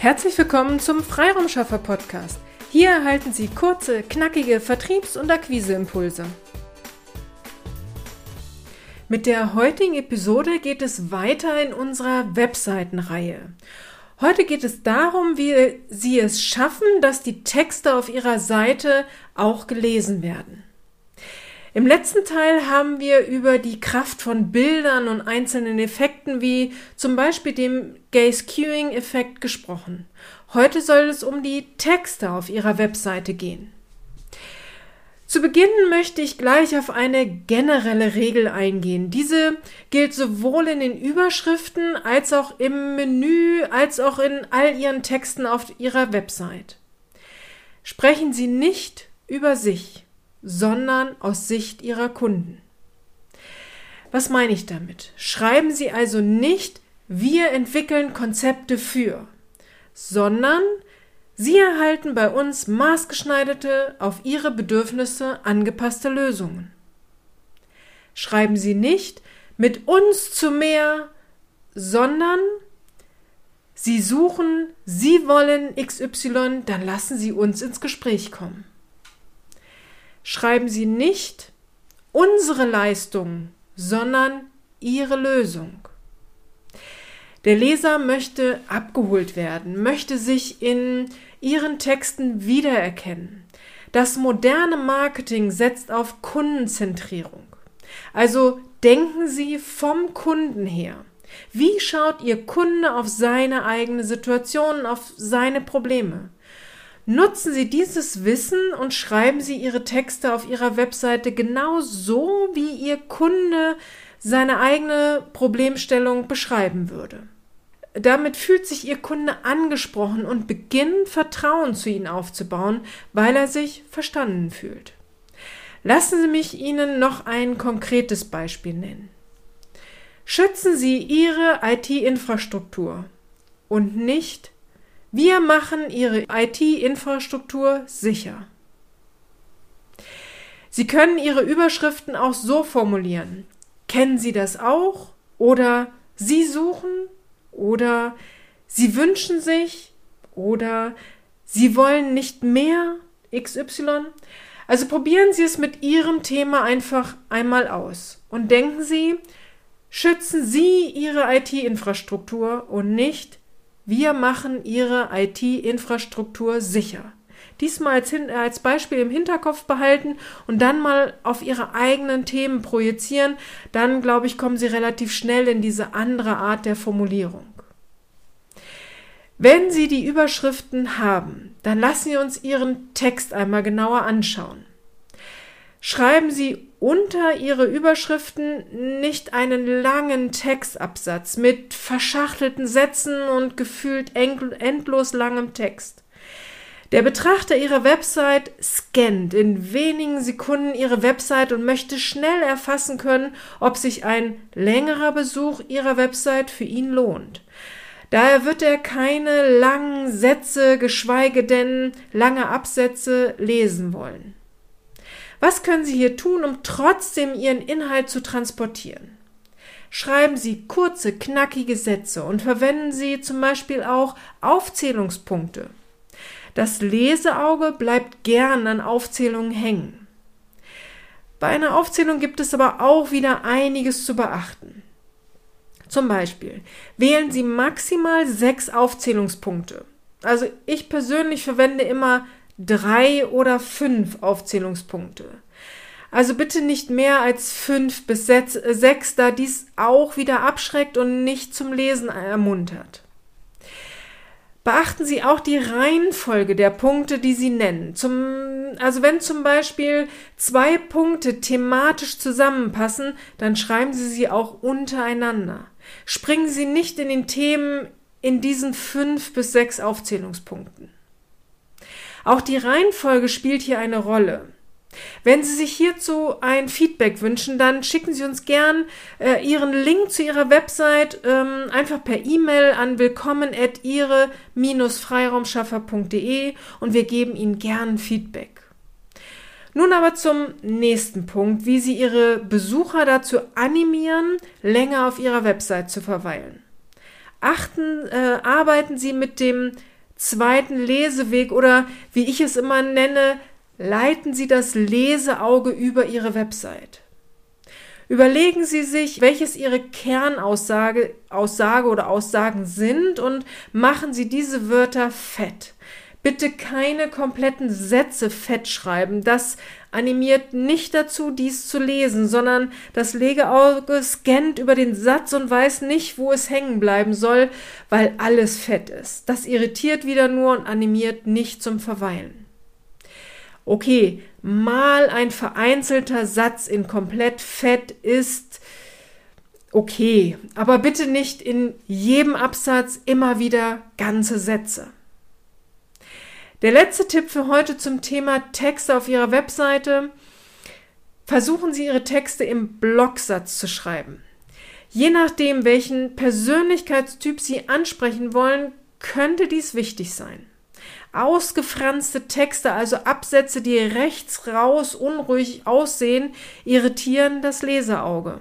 Herzlich willkommen zum Freiraumschaffer Podcast. Hier erhalten Sie kurze, knackige Vertriebs- und Akquiseimpulse. Mit der heutigen Episode geht es weiter in unserer Webseitenreihe. Heute geht es darum, wie Sie es schaffen, dass die Texte auf Ihrer Seite auch gelesen werden. Im letzten Teil haben wir über die Kraft von Bildern und einzelnen Effekten wie zum Beispiel dem Gaze-Queuing-Effekt gesprochen. Heute soll es um die Texte auf Ihrer Webseite gehen. Zu Beginn möchte ich gleich auf eine generelle Regel eingehen. Diese gilt sowohl in den Überschriften als auch im Menü als auch in all Ihren Texten auf Ihrer Website. Sprechen Sie nicht über sich sondern aus Sicht ihrer Kunden. Was meine ich damit? Schreiben Sie also nicht, wir entwickeln Konzepte für, sondern Sie erhalten bei uns maßgeschneiderte, auf Ihre Bedürfnisse angepasste Lösungen. Schreiben Sie nicht mit uns zu mehr, sondern Sie suchen, Sie wollen XY, dann lassen Sie uns ins Gespräch kommen schreiben Sie nicht unsere Leistung, sondern Ihre Lösung. Der Leser möchte abgeholt werden, möchte sich in Ihren Texten wiedererkennen. Das moderne Marketing setzt auf Kundenzentrierung. Also denken Sie vom Kunden her. Wie schaut Ihr Kunde auf seine eigene Situation, auf seine Probleme? Nutzen Sie dieses Wissen und schreiben Sie Ihre Texte auf Ihrer Webseite genau so, wie Ihr Kunde seine eigene Problemstellung beschreiben würde. Damit fühlt sich Ihr Kunde angesprochen und beginnt Vertrauen zu Ihnen aufzubauen, weil er sich verstanden fühlt. Lassen Sie mich Ihnen noch ein konkretes Beispiel nennen. Schützen Sie Ihre IT-Infrastruktur und nicht wir machen Ihre IT-Infrastruktur sicher. Sie können Ihre Überschriften auch so formulieren. Kennen Sie das auch? Oder Sie suchen? Oder Sie wünschen sich? Oder Sie wollen nicht mehr XY? Also probieren Sie es mit Ihrem Thema einfach einmal aus und denken Sie, schützen Sie Ihre IT-Infrastruktur und nicht wir machen Ihre IT-Infrastruktur sicher. Diesmal als, als, Beispiel im Hinterkopf behalten und dann mal auf Ihre eigenen Themen projizieren. Dann, glaube ich, kommen Sie relativ schnell in diese andere Art der Formulierung. Wenn Sie die Überschriften haben, dann lassen Sie uns Ihren Text einmal genauer anschauen. Schreiben Sie unter Ihre Überschriften nicht einen langen Textabsatz mit verschachtelten Sätzen und gefühlt endlos langem Text. Der Betrachter Ihrer Website scannt in wenigen Sekunden Ihre Website und möchte schnell erfassen können, ob sich ein längerer Besuch Ihrer Website für ihn lohnt. Daher wird er keine langen Sätze, geschweige denn lange Absätze lesen wollen. Was können Sie hier tun, um trotzdem Ihren Inhalt zu transportieren? Schreiben Sie kurze, knackige Sätze und verwenden Sie zum Beispiel auch Aufzählungspunkte. Das Leseauge bleibt gern an Aufzählungen hängen. Bei einer Aufzählung gibt es aber auch wieder einiges zu beachten. Zum Beispiel wählen Sie maximal sechs Aufzählungspunkte. Also ich persönlich verwende immer drei oder fünf Aufzählungspunkte. Also bitte nicht mehr als fünf bis sechs, da dies auch wieder abschreckt und nicht zum Lesen ermuntert. Beachten Sie auch die Reihenfolge der Punkte, die Sie nennen. Zum, also wenn zum Beispiel zwei Punkte thematisch zusammenpassen, dann schreiben Sie sie auch untereinander. Springen Sie nicht in den Themen in diesen fünf bis sechs Aufzählungspunkten. Auch die Reihenfolge spielt hier eine Rolle. Wenn Sie sich hierzu ein Feedback wünschen, dann schicken Sie uns gern äh, Ihren Link zu Ihrer Website ähm, einfach per E-Mail an willkommen at ihre-freiraumschaffer.de und wir geben Ihnen gern Feedback. Nun aber zum nächsten Punkt, wie Sie Ihre Besucher dazu animieren, länger auf Ihrer Website zu verweilen. Achten, äh, arbeiten Sie mit dem zweiten Leseweg oder wie ich es immer nenne, leiten Sie das Leseauge über Ihre Website. Überlegen Sie sich, welches Ihre Kernaussage Aussage oder Aussagen sind und machen Sie diese Wörter fett. Bitte keine kompletten Sätze fett schreiben. Das animiert nicht dazu, dies zu lesen, sondern das Legeauge scannt über den Satz und weiß nicht, wo es hängen bleiben soll, weil alles fett ist. Das irritiert wieder nur und animiert nicht zum Verweilen. Okay, mal ein vereinzelter Satz in komplett fett ist okay, aber bitte nicht in jedem Absatz immer wieder ganze Sätze. Der letzte Tipp für heute zum Thema Texte auf Ihrer Webseite. Versuchen Sie Ihre Texte im Blocksatz zu schreiben. Je nachdem, welchen Persönlichkeitstyp Sie ansprechen wollen, könnte dies wichtig sein. Ausgefranste Texte, also Absätze, die rechts raus unruhig aussehen, irritieren das Leseauge.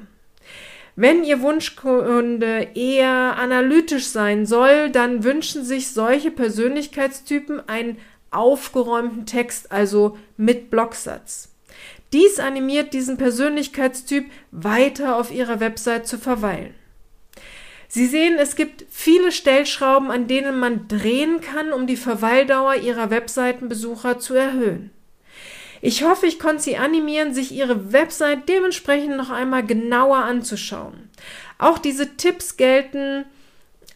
Wenn Ihr Wunschkunde eher analytisch sein soll, dann wünschen sich solche Persönlichkeitstypen einen aufgeräumten Text, also mit Blocksatz. Dies animiert diesen Persönlichkeitstyp weiter auf Ihrer Website zu verweilen. Sie sehen, es gibt viele Stellschrauben, an denen man drehen kann, um die Verweildauer Ihrer Webseitenbesucher zu erhöhen. Ich hoffe, ich konnte Sie animieren, sich Ihre Website dementsprechend noch einmal genauer anzuschauen. Auch diese Tipps gelten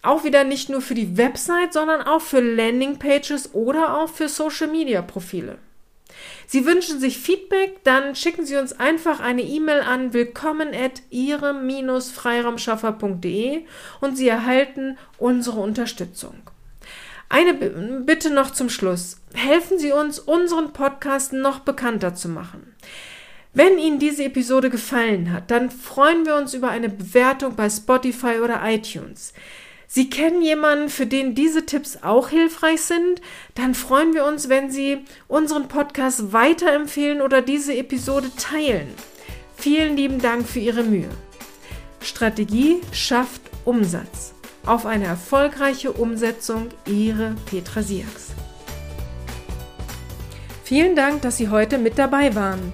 auch wieder nicht nur für die Website, sondern auch für Landingpages oder auch für Social-Media-Profile. Sie wünschen sich Feedback, dann schicken Sie uns einfach eine E-Mail an willkommen at ihrem-freiraumschaffer.de und Sie erhalten unsere Unterstützung. Eine Bitte noch zum Schluss. Helfen Sie uns, unseren Podcast noch bekannter zu machen. Wenn Ihnen diese Episode gefallen hat, dann freuen wir uns über eine Bewertung bei Spotify oder iTunes. Sie kennen jemanden, für den diese Tipps auch hilfreich sind, dann freuen wir uns, wenn Sie unseren Podcast weiterempfehlen oder diese Episode teilen. Vielen lieben Dank für Ihre Mühe. Strategie schafft Umsatz. Auf eine erfolgreiche Umsetzung, Ihre Petra Siaks. Vielen Dank, dass Sie heute mit dabei waren.